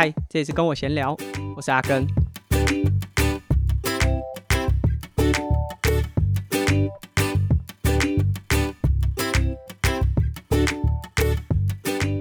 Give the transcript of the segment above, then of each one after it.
嗨，这里是跟我闲聊，我是阿根。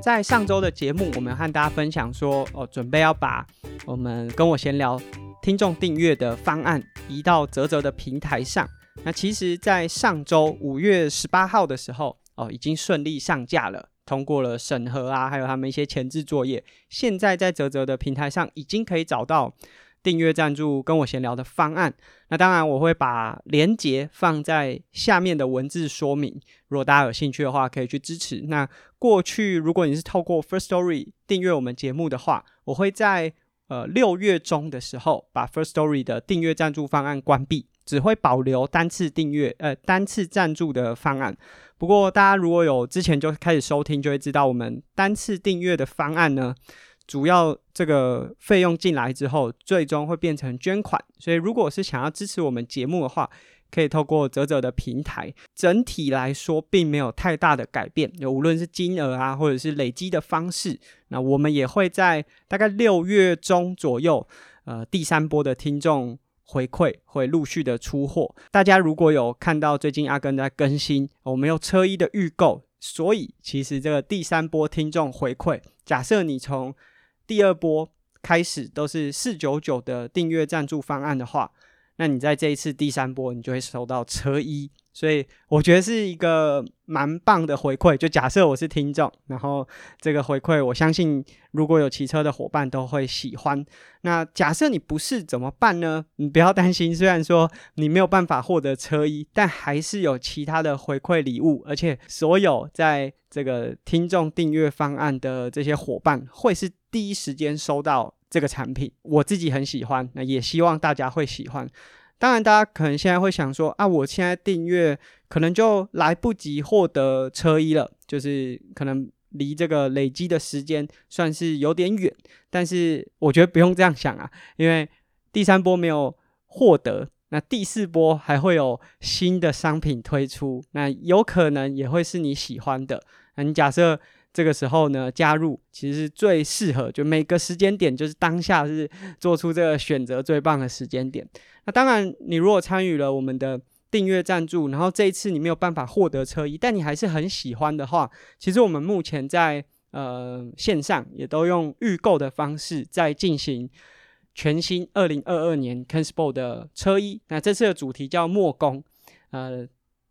在上周的节目，我们和大家分享说，哦，准备要把我们跟我闲聊听众订阅的方案移到泽泽的平台上。那其实，在上周五月十八号的时候，哦，已经顺利上架了。通过了审核啊，还有他们一些前置作业，现在在泽泽的平台上已经可以找到订阅赞助跟我闲聊的方案。那当然我会把连接放在下面的文字说明，如果大家有兴趣的话，可以去支持。那过去如果你是透过 First Story 订阅我们节目的话，我会在呃六月中的时候把 First Story 的订阅赞助方案关闭。只会保留单次订阅，呃，单次赞助的方案。不过，大家如果有之前就开始收听，就会知道我们单次订阅的方案呢，主要这个费用进来之后，最终会变成捐款。所以，如果是想要支持我们节目的话，可以透过啧啧的平台。整体来说，并没有太大的改变，就无论是金额啊，或者是累积的方式。那我们也会在大概六月中左右，呃，第三波的听众。回馈会陆续的出货，大家如果有看到最近阿根在更新，我们有车衣的预购，所以其实这个第三波听众回馈，假设你从第二波开始都是四九九的订阅赞助方案的话，那你在这一次第三波，你就会收到车衣。所以我觉得是一个蛮棒的回馈。就假设我是听众，然后这个回馈，我相信如果有骑车的伙伴都会喜欢。那假设你不是怎么办呢？你不要担心，虽然说你没有办法获得车衣，但还是有其他的回馈礼物，而且所有在这个听众订阅方案的这些伙伴会是第一时间收到这个产品。我自己很喜欢，那也希望大家会喜欢。当然，大家可能现在会想说啊，我现在订阅可能就来不及获得车衣了，就是可能离这个累积的时间算是有点远。但是我觉得不用这样想啊，因为第三波没有获得，那第四波还会有新的商品推出，那有可能也会是你喜欢的。那你假设。这个时候呢，加入其实是最适合，就每个时间点，就是当下是做出这个选择最棒的时间点。那当然，你如果参与了我们的订阅赞助，然后这一次你没有办法获得车衣，但你还是很喜欢的话，其实我们目前在呃线上也都用预购的方式在进行全新二零二二年 Ken Sport 的车衣。那这次的主题叫墨攻，呃。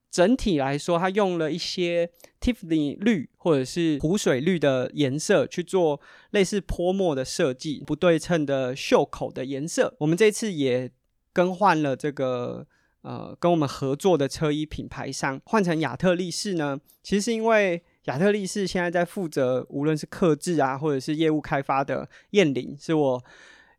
整体来说，它用了一些 Tiffany 绿或者是湖水绿的颜色去做类似泼墨的设计，不对称的袖口的颜色。我们这次也更换了这个呃跟我们合作的车衣品牌商，换成亚特力士呢。其实是因为亚特力士现在在负责无论是客制啊或者是业务开发的燕玲，是我。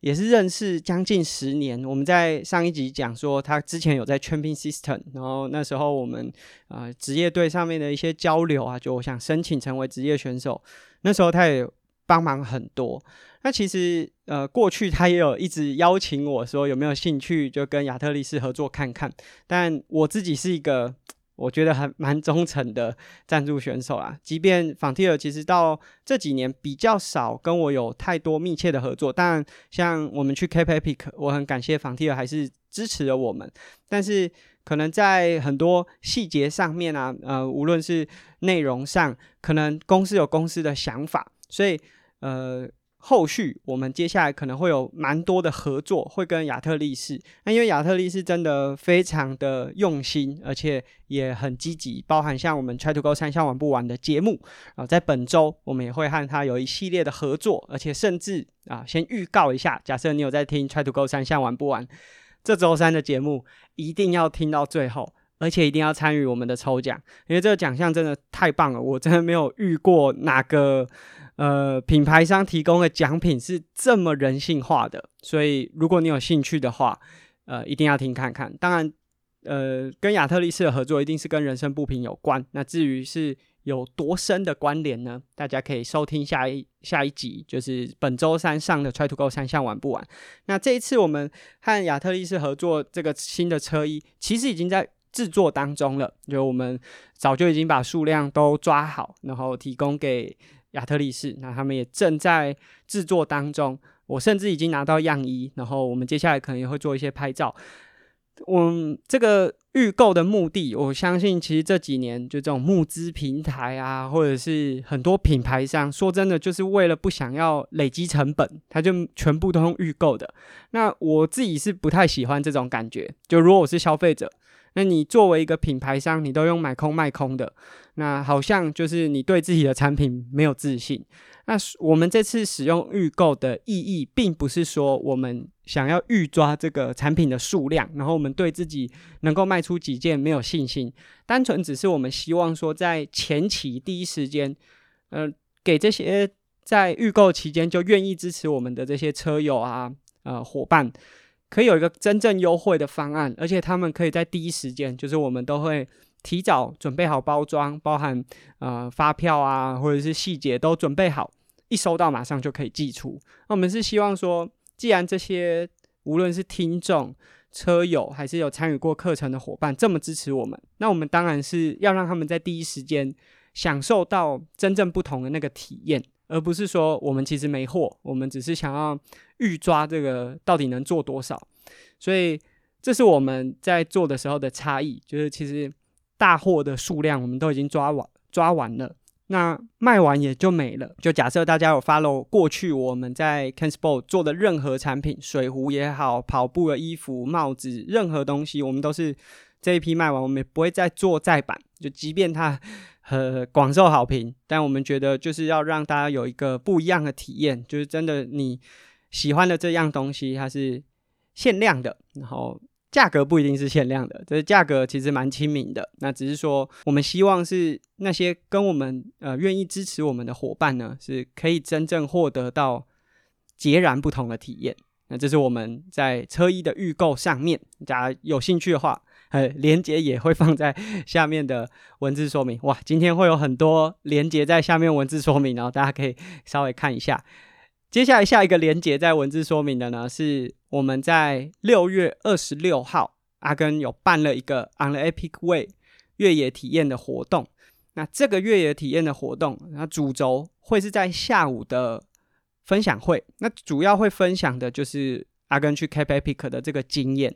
也是认识将近十年，我们在上一集讲说他之前有在 Champion System，然后那时候我们啊、呃、职业队上面的一些交流啊，就我想申请成为职业选手，那时候他也帮忙很多。那其实呃过去他也有一直邀请我说有没有兴趣就跟亚特力士合作看看，但我自己是一个。我觉得还蛮忠诚的赞助选手啊，即便 Frontier 其实到这几年比较少跟我有太多密切的合作，但像我们去 Kap Epic，我很感谢 Frontier 还是支持了我们。但是可能在很多细节上面啊，呃，无论是内容上，可能公司有公司的想法，所以呃。后续我们接下来可能会有蛮多的合作，会跟亚特力士。那因为亚特力士真的非常的用心，而且也很积极，包含像我们 Try to Go 三项玩不完的节目啊，在本周我们也会和他有一系列的合作，而且甚至啊，先预告一下，假设你有在听 Try to Go 三项玩不完这周三的节目，一定要听到最后，而且一定要参与我们的抽奖，因为这个奖项真的太棒了，我真的没有遇过哪个。呃，品牌商提供的奖品是这么人性化的，所以如果你有兴趣的话，呃，一定要听看看。当然，呃，跟亚特力士的合作一定是跟人生不平有关。那至于是有多深的关联呢？大家可以收听下一下一集，就是本周三上的 Try to Go 三项玩不玩。那这一次我们和亚特力士合作这个新的车衣，其实已经在制作当中了，就我们早就已经把数量都抓好，然后提供给。亚特力士，那他们也正在制作当中。我甚至已经拿到样衣，然后我们接下来可能也会做一些拍照。我这个预购的目的，我相信其实这几年就这种募资平台啊，或者是很多品牌商，说真的，就是为了不想要累积成本，他就全部都用预购的。那我自己是不太喜欢这种感觉。就如果我是消费者，那你作为一个品牌商，你都用买空卖空的，那好像就是你对自己的产品没有自信。那我们这次使用预购的意义，并不是说我们想要预抓这个产品的数量，然后我们对自己能够卖出几件没有信心，单纯只是我们希望说，在前期第一时间，呃，给这些在预购期间就愿意支持我们的这些车友啊，呃，伙伴，可以有一个真正优惠的方案，而且他们可以在第一时间，就是我们都会。提早准备好包装，包含呃发票啊，或者是细节都准备好，一收到马上就可以寄出。那我们是希望说，既然这些无论是听众、车友，还是有参与过课程的伙伴这么支持我们，那我们当然是要让他们在第一时间享受到真正不同的那个体验，而不是说我们其实没货，我们只是想要预抓这个到底能做多少。所以这是我们在做的时候的差异，就是其实。大货的数量我们都已经抓完，抓完了，那卖完也就没了。就假设大家有 follow 过去我们在 KenSport 做的任何产品，水壶也好，跑步的衣服、帽子，任何东西，我们都是这一批卖完，我们也不会再做再版。就即便它呃广受好评，但我们觉得就是要让大家有一个不一样的体验，就是真的你喜欢的这样东西，它是限量的，然后。价格不一定是限量的，这价格其实蛮亲民的。那只是说，我们希望是那些跟我们呃愿意支持我们的伙伴呢，是可以真正获得到截然不同的体验。那这是我们在车衣的预购上面，大家有兴趣的话，呃，连接也会放在下面的文字说明。哇，今天会有很多连接在下面文字说明，然后大家可以稍微看一下。接下来下一个连接在文字说明的呢，是我们在六月二十六号，阿根有办了一个 On the Epic Way 越野体验的活动。那这个越野体验的活动，那主轴会是在下午的分享会。那主要会分享的就是阿根去 Cape Epic 的这个经验。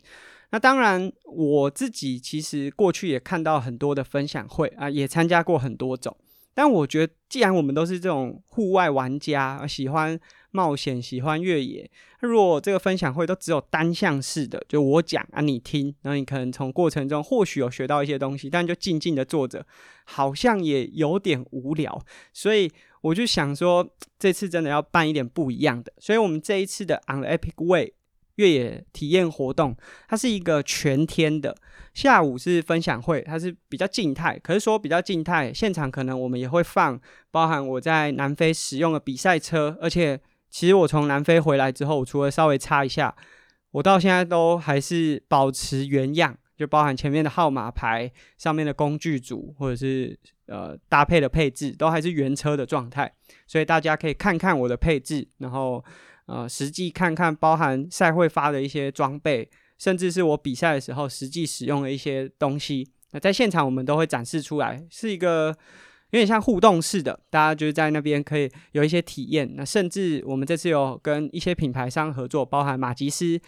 那当然，我自己其实过去也看到很多的分享会啊，也参加过很多种。但我觉得，既然我们都是这种户外玩家，喜欢冒险，喜欢越野，如果这个分享会都只有单向式的，就我讲啊，你听，然后你可能从过程中或许有学到一些东西，但就静静的坐着，好像也有点无聊。所以我就想说，这次真的要办一点不一样的。所以我们这一次的 On the Epic Way 越野体验活动，它是一个全天的。下午是分享会，它是比较静态。可是说比较静态，现场可能我们也会放，包含我在南非使用的比赛车。而且，其实我从南非回来之后，我除了稍微擦一下，我到现在都还是保持原样，就包含前面的号码牌、上面的工具组，或者是呃搭配的配置，都还是原车的状态。所以大家可以看看我的配置，然后呃实际看看包含赛会发的一些装备。甚至是我比赛的时候实际使用的一些东西，那在现场我们都会展示出来，是一个有点像互动式的，大家就是在那边可以有一些体验。那甚至我们这次有跟一些品牌商合作，包含马吉斯、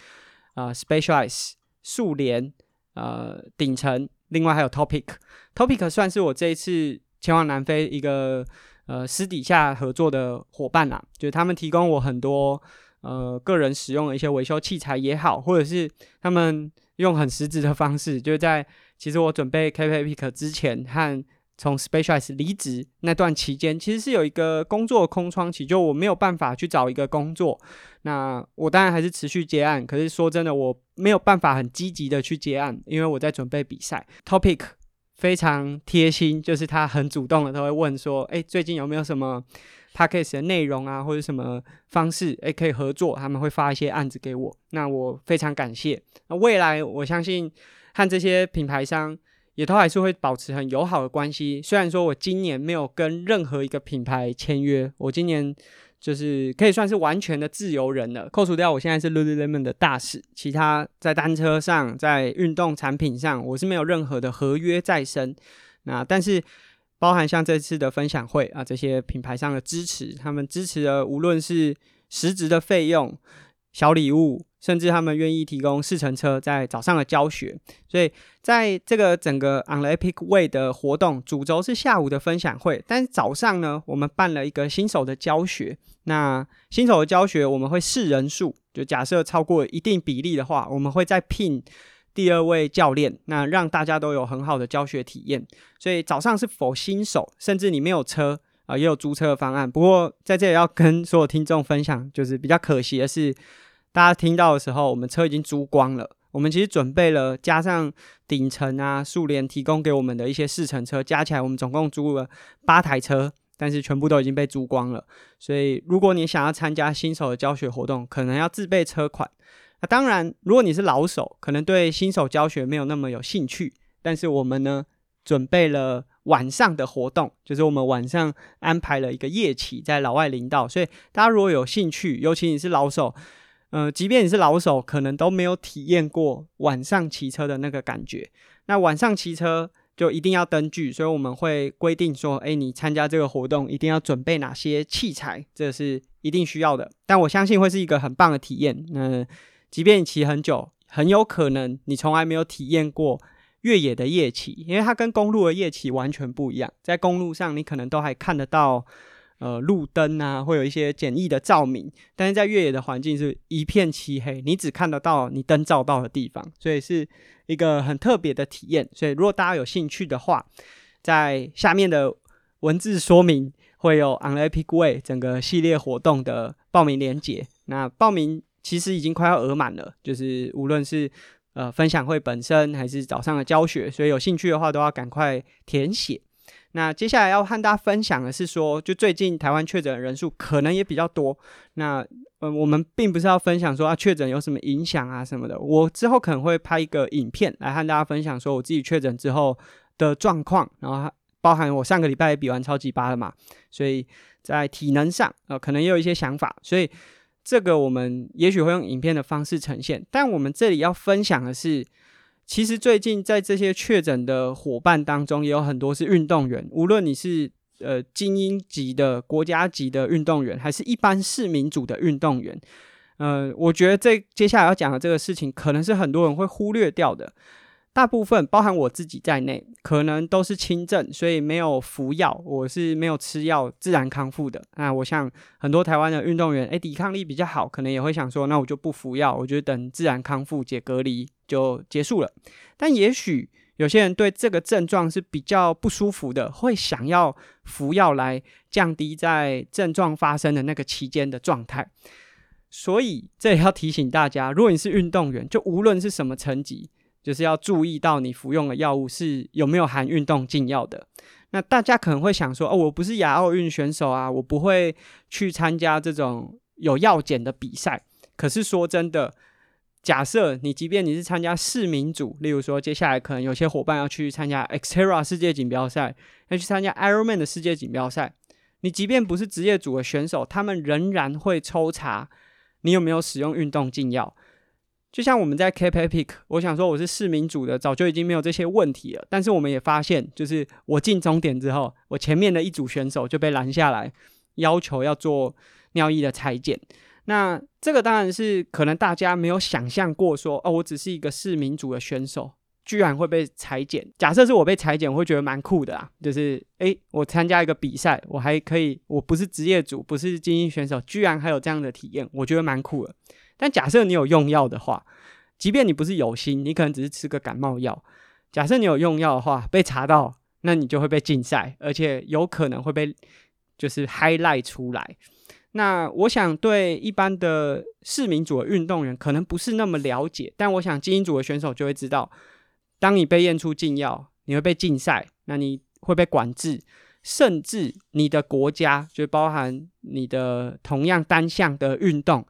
呃 Specialize、速联、呃顶层，另外还有 Topic。Topic 算是我这一次前往南非一个呃私底下合作的伙伴啦，就是他们提供我很多。呃，个人使用的一些维修器材也好，或者是他们用很实质的方式，就是在其实我准备 K P P 之前和从 Specialize 离职那段期间，其实是有一个工作空窗期，就我没有办法去找一个工作。那我当然还是持续接案，可是说真的，我没有办法很积极的去接案，因为我在准备比赛。Topic 非常贴心，就是他很主动的都会问说，哎，最近有没有什么？Podcast 的内容啊，或者什么方式，诶，可以合作，他们会发一些案子给我，那我非常感谢。那未来我相信和这些品牌商也都还是会保持很友好的关系。虽然说我今年没有跟任何一个品牌签约，我今年就是可以算是完全的自由人了，扣除掉我现在是 Lululemon 的大使，其他在单车上、在运动产品上，我是没有任何的合约在身。那但是。包含像这次的分享会啊，这些品牌上的支持，他们支持的无论是实质的费用、小礼物。甚至他们愿意提供试乘车在早上的教学，所以在这个整个 On the Epic Way 的活动主轴是下午的分享会，但是早上呢，我们办了一个新手的教学。那新手的教学我们会试人数，就假设超过一定比例的话，我们会再聘第二位教练，那让大家都有很好的教学体验。所以早上是否新手，甚至你没有车啊，也有租车的方案。不过在这里要跟所有听众分享，就是比较可惜的是。大家听到的时候，我们车已经租光了。我们其实准备了，加上顶层啊、速联提供给我们的一些试乘车，加起来我们总共租了八台车，但是全部都已经被租光了。所以，如果你想要参加新手的教学活动，可能要自备车款。那当然，如果你是老手，可能对新手教学没有那么有兴趣。但是我们呢，准备了晚上的活动，就是我们晚上安排了一个夜骑在老外林道。所以，大家如果有兴趣，尤其你是老手。呃，即便你是老手，可能都没有体验过晚上骑车的那个感觉。那晚上骑车就一定要灯具，所以我们会规定说，诶，你参加这个活动一定要准备哪些器材，这是一定需要的。但我相信会是一个很棒的体验。那即便你骑很久，很有可能你从来没有体验过越野的夜骑，因为它跟公路的夜骑完全不一样。在公路上，你可能都还看得到。呃，路灯啊，会有一些简易的照明，但是在越野的环境是一片漆黑，你只看得到你灯照到的地方，所以是一个很特别的体验。所以如果大家有兴趣的话，在下面的文字说明会有 On the Epic Way 整个系列活动的报名链接。那报名其实已经快要额满了，就是无论是呃分享会本身还是早上的教学，所以有兴趣的话都要赶快填写。那接下来要和大家分享的是说，就最近台湾确诊人数可能也比较多。那呃，我们并不是要分享说啊确诊有什么影响啊什么的。我之后可能会拍一个影片来和大家分享说我自己确诊之后的状况，然后包含我上个礼拜也比完超级八了嘛，所以在体能上呃可能也有一些想法。所以这个我们也许会用影片的方式呈现，但我们这里要分享的是。其实最近在这些确诊的伙伴当中，也有很多是运动员。无论你是呃精英级的国家级的运动员，还是一般市民组的运动员，呃，我觉得这接下来要讲的这个事情，可能是很多人会忽略掉的。大部分包含我自己在内，可能都是轻症，所以没有服药，我是没有吃药，自然康复的。那我想很多台湾的运动员，诶，抵抗力比较好，可能也会想说，那我就不服药，我就等自然康复解隔离就结束了。但也许有些人对这个症状是比较不舒服的，会想要服药来降低在症状发生的那个期间的状态。所以这也要提醒大家，如果你是运动员，就无论是什么层级。就是要注意到你服用的药物是有没有含运动禁药的。那大家可能会想说，哦，我不是亚奥运选手啊，我不会去参加这种有药检的比赛。可是说真的，假设你即便你是参加市民组，例如说接下来可能有些伙伴要去参加 Xterra 世界锦标赛，要去参加 Ironman 的世界锦标赛，你即便不是职业组的选手，他们仍然会抽查你有没有使用运动禁药。就像我们在 Cape Epic，我想说我是市民组的，早就已经没有这些问题了。但是我们也发现，就是我进终点之后，我前面的一组选手就被拦下来，要求要做尿液的裁剪。那这个当然是可能大家没有想象过说，哦，我只是一个市民组的选手，居然会被裁剪。假设是我被裁剪，我会觉得蛮酷的啊，就是诶，我参加一个比赛，我还可以，我不是职业组，不是精英选手，居然还有这样的体验，我觉得蛮酷的。但假设你有用药的话，即便你不是有心，你可能只是吃个感冒药。假设你有用药的话，被查到，那你就会被禁赛，而且有可能会被就是 highlight 出来。那我想对一般的市民组的运动员可能不是那么了解，但我想精英组的选手就会知道，当你被验出禁药，你会被禁赛，那你会被管制，甚至你的国家就包含你的同样单项的运动。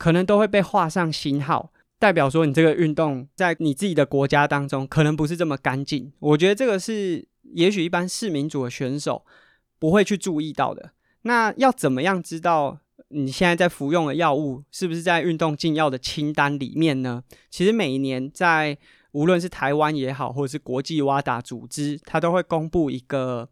可能都会被画上星号，代表说你这个运动在你自己的国家当中可能不是这么干净。我觉得这个是也许一般市民组的选手不会去注意到的。那要怎么样知道你现在在服用的药物是不是在运动禁药的清单里面呢？其实每一年在无论是台湾也好，或者是国际 WADA 组织，它都会公布一个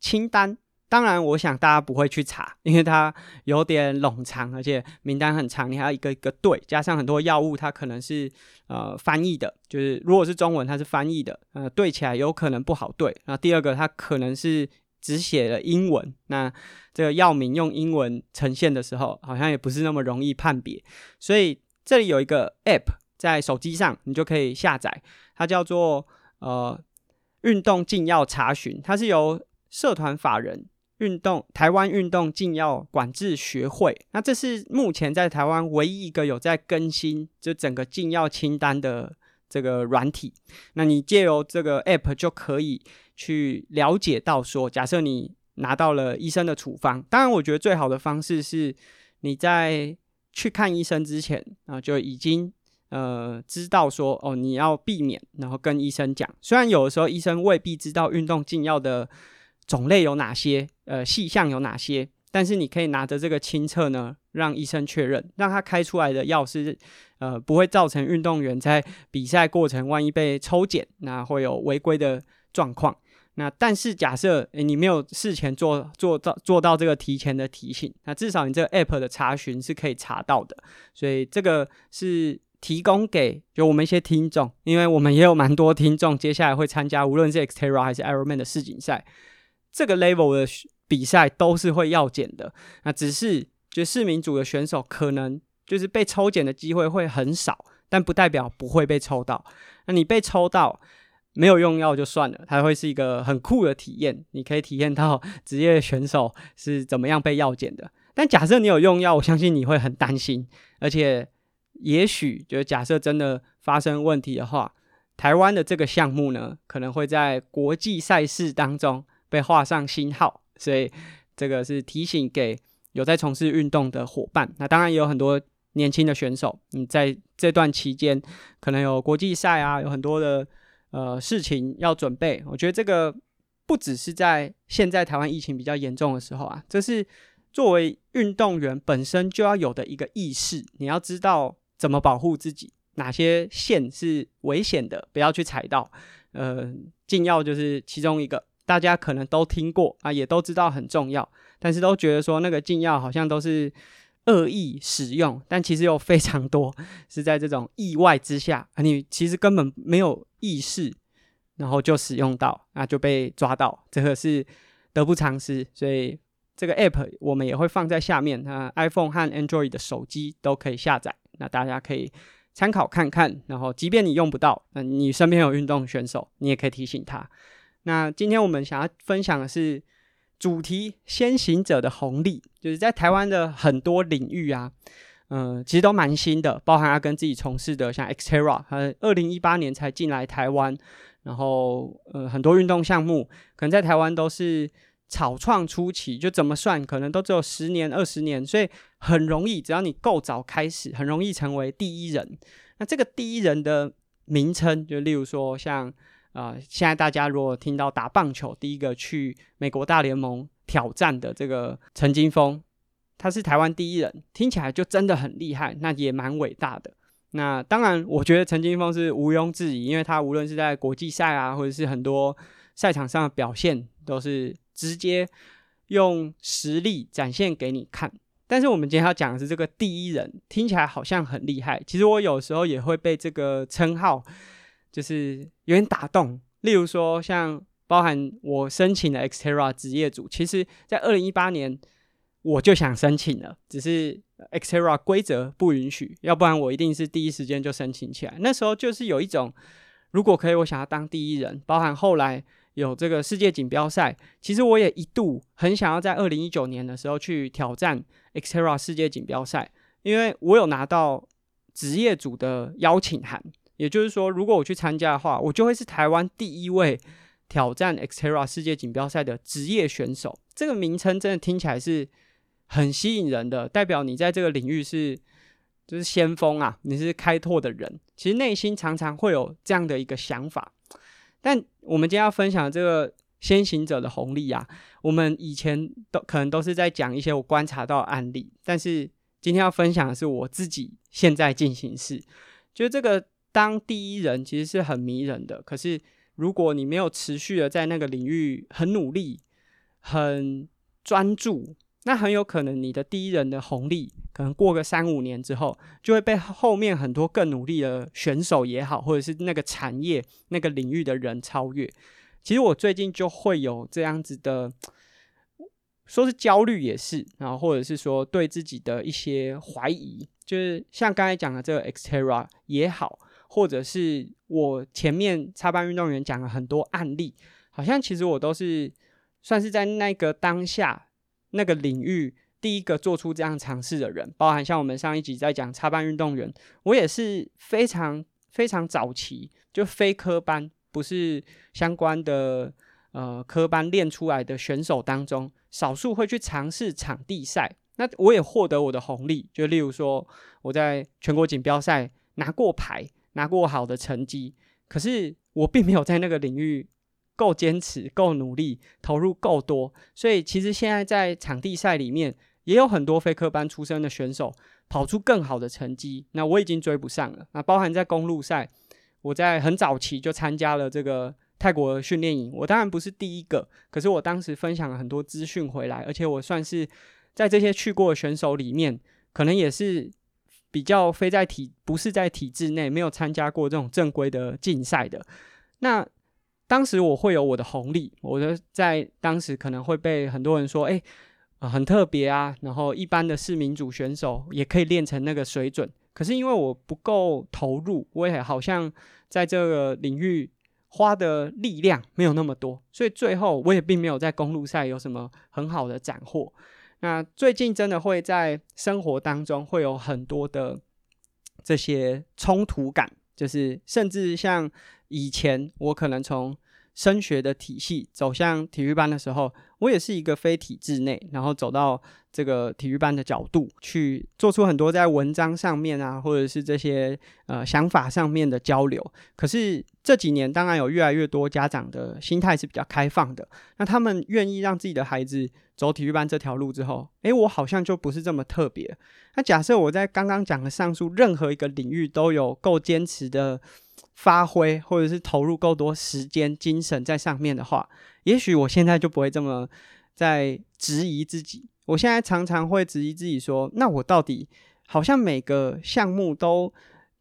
清单。当然，我想大家不会去查，因为它有点冗长，而且名单很长，你还要一个一个对，加上很多药物，它可能是呃翻译的，就是如果是中文，它是翻译的，呃，对起来有可能不好对。那第二个，它可能是只写了英文，那这个药名用英文呈现的时候，好像也不是那么容易判别。所以这里有一个 App 在手机上，你就可以下载，它叫做呃运动禁药查询，它是由社团法人。运动台湾运动禁药管制学会，那这是目前在台湾唯一一个有在更新就整个禁药清单的这个软体。那你借由这个 app 就可以去了解到说，假设你拿到了医生的处方，当然我觉得最好的方式是你在去看医生之前啊就已经呃知道说哦你要避免，然后跟医生讲。虽然有的时候医生未必知道运动禁药的。种类有哪些？呃，细项有哪些？但是你可以拿着这个清册呢，让医生确认，让他开出来的药是，呃，不会造成运动员在比赛过程万一被抽检，那会有违规的状况。那但是假设诶你没有事前做做到做到这个提前的提醒，那至少你这个 app 的查询是可以查到的。所以这个是提供给就我们一些听众，因为我们也有蛮多听众接下来会参加，无论是 Xterra 还是 Ironman 的世锦赛。这个 level 的比赛都是会药检的，那只是就市民组的选手可能就是被抽检的机会会很少，但不代表不会被抽到。那你被抽到没有用药就算了，它会是一个很酷的体验，你可以体验到 职业选手是怎么样被药检的。但假设你有用药，我相信你会很担心，而且也许就假设真的发生问题的话，台湾的这个项目呢，可能会在国际赛事当中。被画上星号，所以这个是提醒给有在从事运动的伙伴。那当然也有很多年轻的选手，你在这段期间可能有国际赛啊，有很多的呃事情要准备。我觉得这个不只是在现在台湾疫情比较严重的时候啊，这是作为运动员本身就要有的一个意识。你要知道怎么保护自己，哪些线是危险的，不要去踩到。呃，禁药就是其中一个。大家可能都听过啊，也都知道很重要，但是都觉得说那个禁药好像都是恶意使用，但其实有非常多 是在这种意外之下啊，你其实根本没有意识，然后就使用到，那就被抓到，这个是得不偿失。所以这个 app 我们也会放在下面，那 iPhone 和 Android 的手机都可以下载，那大家可以参考看看。然后即便你用不到，那你身边有运动选手，你也可以提醒他。那今天我们想要分享的是主题“先行者的红利”，就是在台湾的很多领域啊，嗯、其实都蛮新的，包含他跟自己从事的，像 Xterra，呃二零一八年才进来台湾，然后呃，很多运动项目可能在台湾都是草创初期，就怎么算可能都只有十年、二十年，所以很容易，只要你够早开始，很容易成为第一人。那这个第一人的名称，就例如说像。啊、现在大家如果听到打棒球，第一个去美国大联盟挑战的这个陈金峰，他是台湾第一人，听起来就真的很厉害，那也蛮伟大的。那当然，我觉得陈金峰是毋庸置疑，因为他无论是在国际赛啊，或者是很多赛场上的表现，都是直接用实力展现给你看。但是我们今天要讲的是这个第一人，听起来好像很厉害。其实我有时候也会被这个称号。就是有点打动，例如说像包含我申请的 Xterra 职业组，其实在二零一八年我就想申请了，只是 Xterra 规则不允许，要不然我一定是第一时间就申请起来。那时候就是有一种，如果可以，我想要当第一人。包含后来有这个世界锦标赛，其实我也一度很想要在二零一九年的时候去挑战 Xterra 世界锦标赛，因为我有拿到职业组的邀请函。也就是说，如果我去参加的话，我就会是台湾第一位挑战 Xterra 世界锦标赛的职业选手。这个名称真的听起来是很吸引人的，代表你在这个领域是就是先锋啊，你是开拓的人。其实内心常常会有这样的一个想法。但我们今天要分享这个先行者的红利啊，我们以前都可能都是在讲一些我观察到的案例，但是今天要分享的是我自己现在进行式，就是这个。当第一人其实是很迷人的，可是如果你没有持续的在那个领域很努力，很专注，那很有可能你的第一人的红利，可能过个三五年之后，就会被后面很多更努力的选手也好，或者是那个产业那个领域的人超越。其实我最近就会有这样子的，说是焦虑也是，然后或者是说对自己的一些怀疑，就是像刚才讲的这个 Xterra 也好，或者是我前面插班运动员讲了很多案例，好像其实我都是算是在那个当下那个领域第一个做出这样尝试的人，包含像我们上一集在讲插班运动员，我也是非常非常早期就非科班。不是相关的呃科班练出来的选手当中，少数会去尝试场地赛。那我也获得我的红利，就例如说我在全国锦标赛拿过牌，拿过好的成绩。可是我并没有在那个领域够坚持、够努力、投入够多。所以其实现在在场地赛里面，也有很多非科班出身的选手跑出更好的成绩。那我已经追不上了。那包含在公路赛。我在很早期就参加了这个泰国训练营，我当然不是第一个，可是我当时分享了很多资讯回来，而且我算是在这些去过的选手里面，可能也是比较非在体，不是在体制内，没有参加过这种正规的竞赛的。那当时我会有我的红利，我的在当时可能会被很多人说，哎，呃，很特别啊，然后一般的市民组选手也可以练成那个水准。可是因为我不够投入，我也好像在这个领域花的力量没有那么多，所以最后我也并没有在公路赛有什么很好的斩获。那最近真的会在生活当中会有很多的这些冲突感，就是甚至像以前我可能从升学的体系走向体育班的时候，我也是一个非体制内，然后走到这个体育班的角度去做出很多在文章上面啊，或者是这些呃想法上面的交流。可是这几年，当然有越来越多家长的心态是比较开放的，那他们愿意让自己的孩子走体育班这条路之后，诶，我好像就不是这么特别。那假设我在刚刚讲的上述任何一个领域都有够坚持的。发挥或者是投入够多时间、精神在上面的话，也许我现在就不会这么在质疑自己。我现在常常会质疑自己说：“那我到底好像每个项目都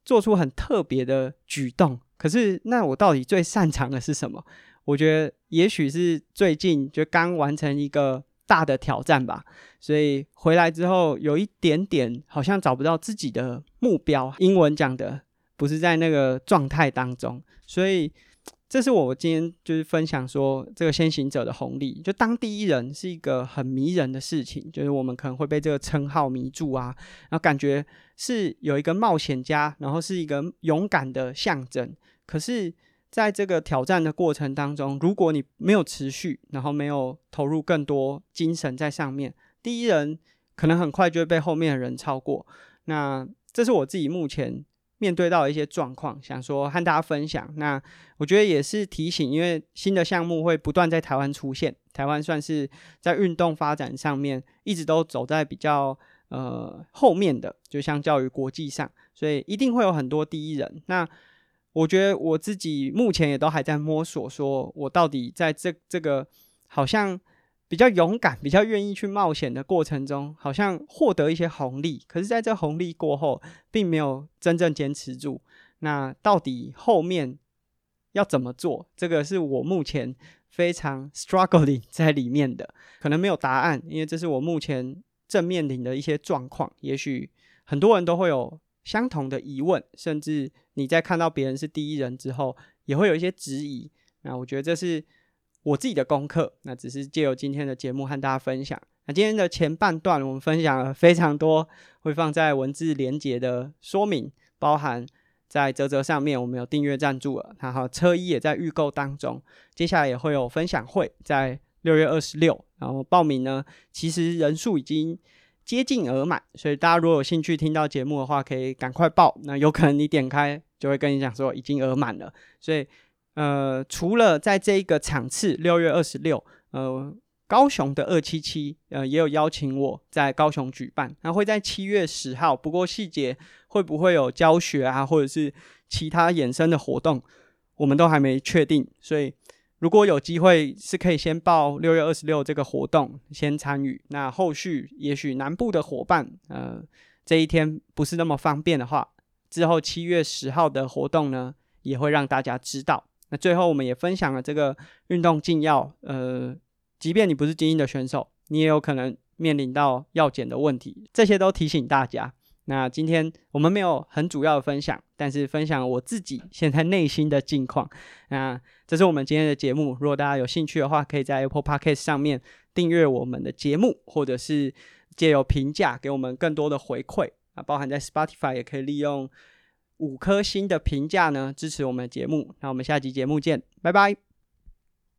做出很特别的举动，可是那我到底最擅长的是什么？”我觉得也许是最近就刚完成一个大的挑战吧，所以回来之后有一点点好像找不到自己的目标。英文讲的。不是在那个状态当中，所以这是我今天就是分享说这个先行者的红利。就当第一人是一个很迷人的事情，就是我们可能会被这个称号迷住啊，然后感觉是有一个冒险家，然后是一个勇敢的象征。可是，在这个挑战的过程当中，如果你没有持续，然后没有投入更多精神在上面，第一人可能很快就会被后面的人超过。那这是我自己目前。面对到一些状况，想说和大家分享。那我觉得也是提醒，因为新的项目会不断在台湾出现。台湾算是在运动发展上面一直都走在比较呃后面的，就相较于国际上，所以一定会有很多第一人。那我觉得我自己目前也都还在摸索，说我到底在这这个好像。比较勇敢，比较愿意去冒险的过程中，好像获得一些红利。可是，在这红利过后，并没有真正坚持住。那到底后面要怎么做？这个是我目前非常 struggling 在里面的，可能没有答案，因为这是我目前正面临的一些状况。也许很多人都会有相同的疑问，甚至你在看到别人是第一人之后，也会有一些质疑。那我觉得这是。我自己的功课，那只是借由今天的节目和大家分享。那今天的前半段，我们分享了非常多，会放在文字连结的说明，包含在啧啧上面，我们有订阅赞助了，然后车衣也在预购当中。接下来也会有分享会，在六月二十六，然后报名呢，其实人数已经接近额满，所以大家如果有兴趣听到节目的话，可以赶快报。那有可能你点开就会跟你讲说已经额满了，所以。呃，除了在这一个场次六月二十六，呃，高雄的二七七，呃，也有邀请我在高雄举办，那会在七月十号，不过细节会不会有教学啊，或者是其他衍生的活动，我们都还没确定，所以如果有机会是可以先报六月二十六这个活动先参与，那后续也许南部的伙伴，呃，这一天不是那么方便的话，之后七月十号的活动呢，也会让大家知道。那最后我们也分享了这个运动禁药，呃，即便你不是精英的选手，你也有可能面临到药检的问题，这些都提醒大家。那今天我们没有很主要的分享，但是分享我自己现在内心的近况。那这是我们今天的节目，如果大家有兴趣的话，可以在 Apple Podcast 上面订阅我们的节目，或者是借由评价给我们更多的回馈啊，包含在 Spotify 也可以利用五颗星的评价呢支持我们的节目。那我们下集节目见，拜拜。